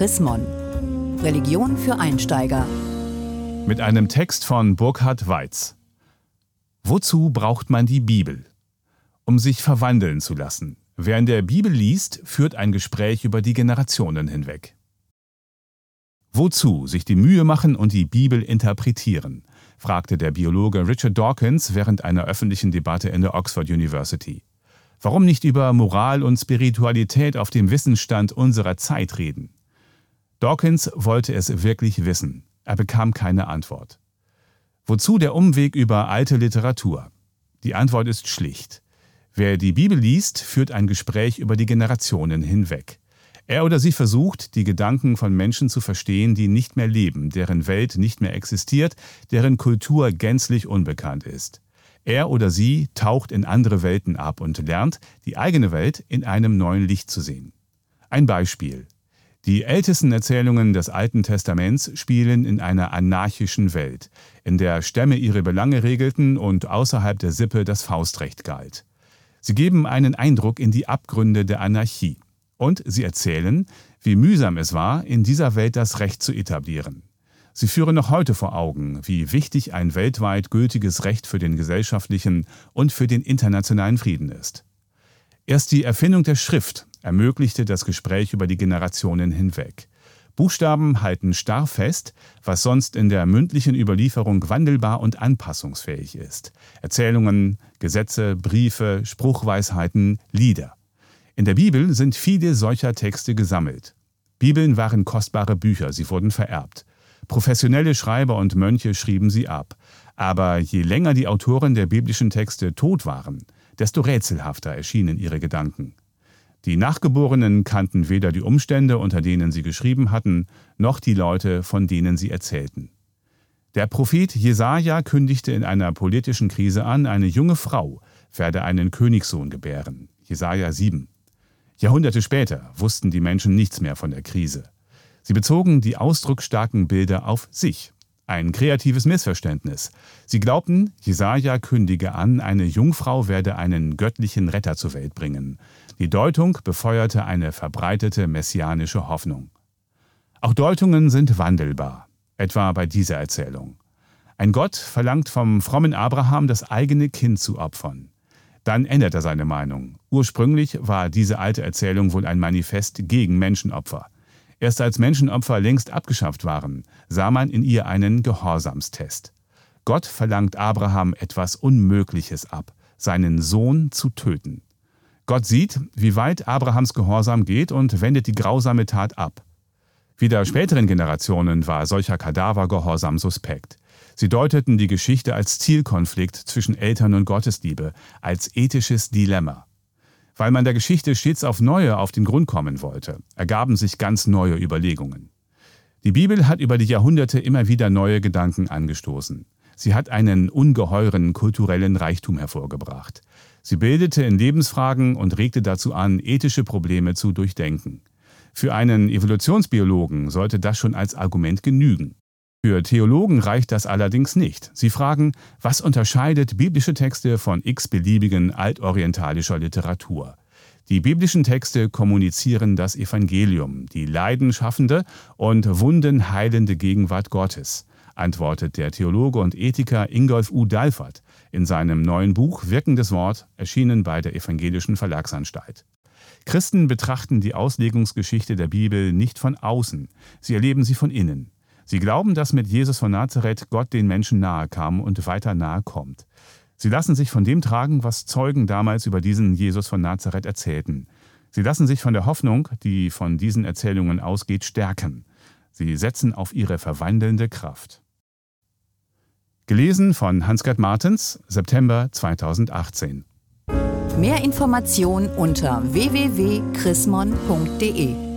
Chris Mon. Religion für Einsteiger. Mit einem Text von Burkhard Weiz. Wozu braucht man die Bibel? Um sich verwandeln zu lassen. Wer in der Bibel liest, führt ein Gespräch über die Generationen hinweg. Wozu sich die Mühe machen und die Bibel interpretieren? fragte der Biologe Richard Dawkins während einer öffentlichen Debatte in der Oxford University. Warum nicht über Moral und Spiritualität auf dem Wissensstand unserer Zeit reden? Dawkins wollte es wirklich wissen. Er bekam keine Antwort. Wozu der Umweg über alte Literatur? Die Antwort ist schlicht. Wer die Bibel liest, führt ein Gespräch über die Generationen hinweg. Er oder sie versucht, die Gedanken von Menschen zu verstehen, die nicht mehr leben, deren Welt nicht mehr existiert, deren Kultur gänzlich unbekannt ist. Er oder sie taucht in andere Welten ab und lernt, die eigene Welt in einem neuen Licht zu sehen. Ein Beispiel. Die ältesten Erzählungen des Alten Testaments spielen in einer anarchischen Welt, in der Stämme ihre Belange regelten und außerhalb der Sippe das Faustrecht galt. Sie geben einen Eindruck in die Abgründe der Anarchie. Und sie erzählen, wie mühsam es war, in dieser Welt das Recht zu etablieren. Sie führen noch heute vor Augen, wie wichtig ein weltweit gültiges Recht für den gesellschaftlichen und für den internationalen Frieden ist. Erst die Erfindung der Schrift ermöglichte das Gespräch über die Generationen hinweg. Buchstaben halten starr fest, was sonst in der mündlichen Überlieferung wandelbar und anpassungsfähig ist. Erzählungen, Gesetze, Briefe, Spruchweisheiten, Lieder. In der Bibel sind viele solcher Texte gesammelt. Bibeln waren kostbare Bücher, sie wurden vererbt. Professionelle Schreiber und Mönche schrieben sie ab. Aber je länger die Autoren der biblischen Texte tot waren, desto rätselhafter erschienen ihre Gedanken. Die Nachgeborenen kannten weder die Umstände, unter denen sie geschrieben hatten, noch die Leute, von denen sie erzählten. Der Prophet Jesaja kündigte in einer politischen Krise an, eine junge Frau werde einen Königssohn gebären. Jesaja 7. Jahrhunderte später wussten die Menschen nichts mehr von der Krise. Sie bezogen die ausdrucksstarken Bilder auf sich. Ein kreatives Missverständnis. Sie glaubten, Jesaja kündige an, eine Jungfrau werde einen göttlichen Retter zur Welt bringen. Die Deutung befeuerte eine verbreitete messianische Hoffnung. Auch Deutungen sind wandelbar, etwa bei dieser Erzählung. Ein Gott verlangt vom frommen Abraham, das eigene Kind zu opfern. Dann ändert er seine Meinung. Ursprünglich war diese alte Erzählung wohl ein Manifest gegen Menschenopfer. Erst als Menschenopfer längst abgeschafft waren, sah man in ihr einen Gehorsamstest. Gott verlangt Abraham etwas Unmögliches ab, seinen Sohn zu töten. Gott sieht, wie weit Abrahams Gehorsam geht und wendet die grausame Tat ab. Wieder späteren Generationen war solcher Kadavergehorsam suspekt. Sie deuteten die Geschichte als Zielkonflikt zwischen Eltern und Gottesliebe, als ethisches Dilemma. Weil man der Geschichte stets auf Neue auf den Grund kommen wollte, ergaben sich ganz neue Überlegungen. Die Bibel hat über die Jahrhunderte immer wieder neue Gedanken angestoßen. Sie hat einen ungeheuren kulturellen Reichtum hervorgebracht. Sie bildete in Lebensfragen und regte dazu an, ethische Probleme zu durchdenken. Für einen Evolutionsbiologen sollte das schon als Argument genügen. Für Theologen reicht das allerdings nicht. Sie fragen, was unterscheidet biblische Texte von x-beliebigen altorientalischer Literatur? Die biblischen Texte kommunizieren das Evangelium, die leidenschaffende und wundenheilende Gegenwart Gottes, antwortet der Theologe und Ethiker Ingolf U. Dalfert in seinem neuen Buch Wirkendes Wort, erschienen bei der Evangelischen Verlagsanstalt. Christen betrachten die Auslegungsgeschichte der Bibel nicht von außen, sie erleben sie von innen. Sie glauben, dass mit Jesus von Nazareth Gott den Menschen nahe kam und weiter nahe kommt. Sie lassen sich von dem tragen, was Zeugen damals über diesen Jesus von Nazareth erzählten. Sie lassen sich von der Hoffnung, die von diesen Erzählungen ausgeht, stärken. Sie setzen auf ihre verwandelnde Kraft. Gelesen von Hans-Gerd Martens, September 2018. Mehr Informationen unter www.chrismon.de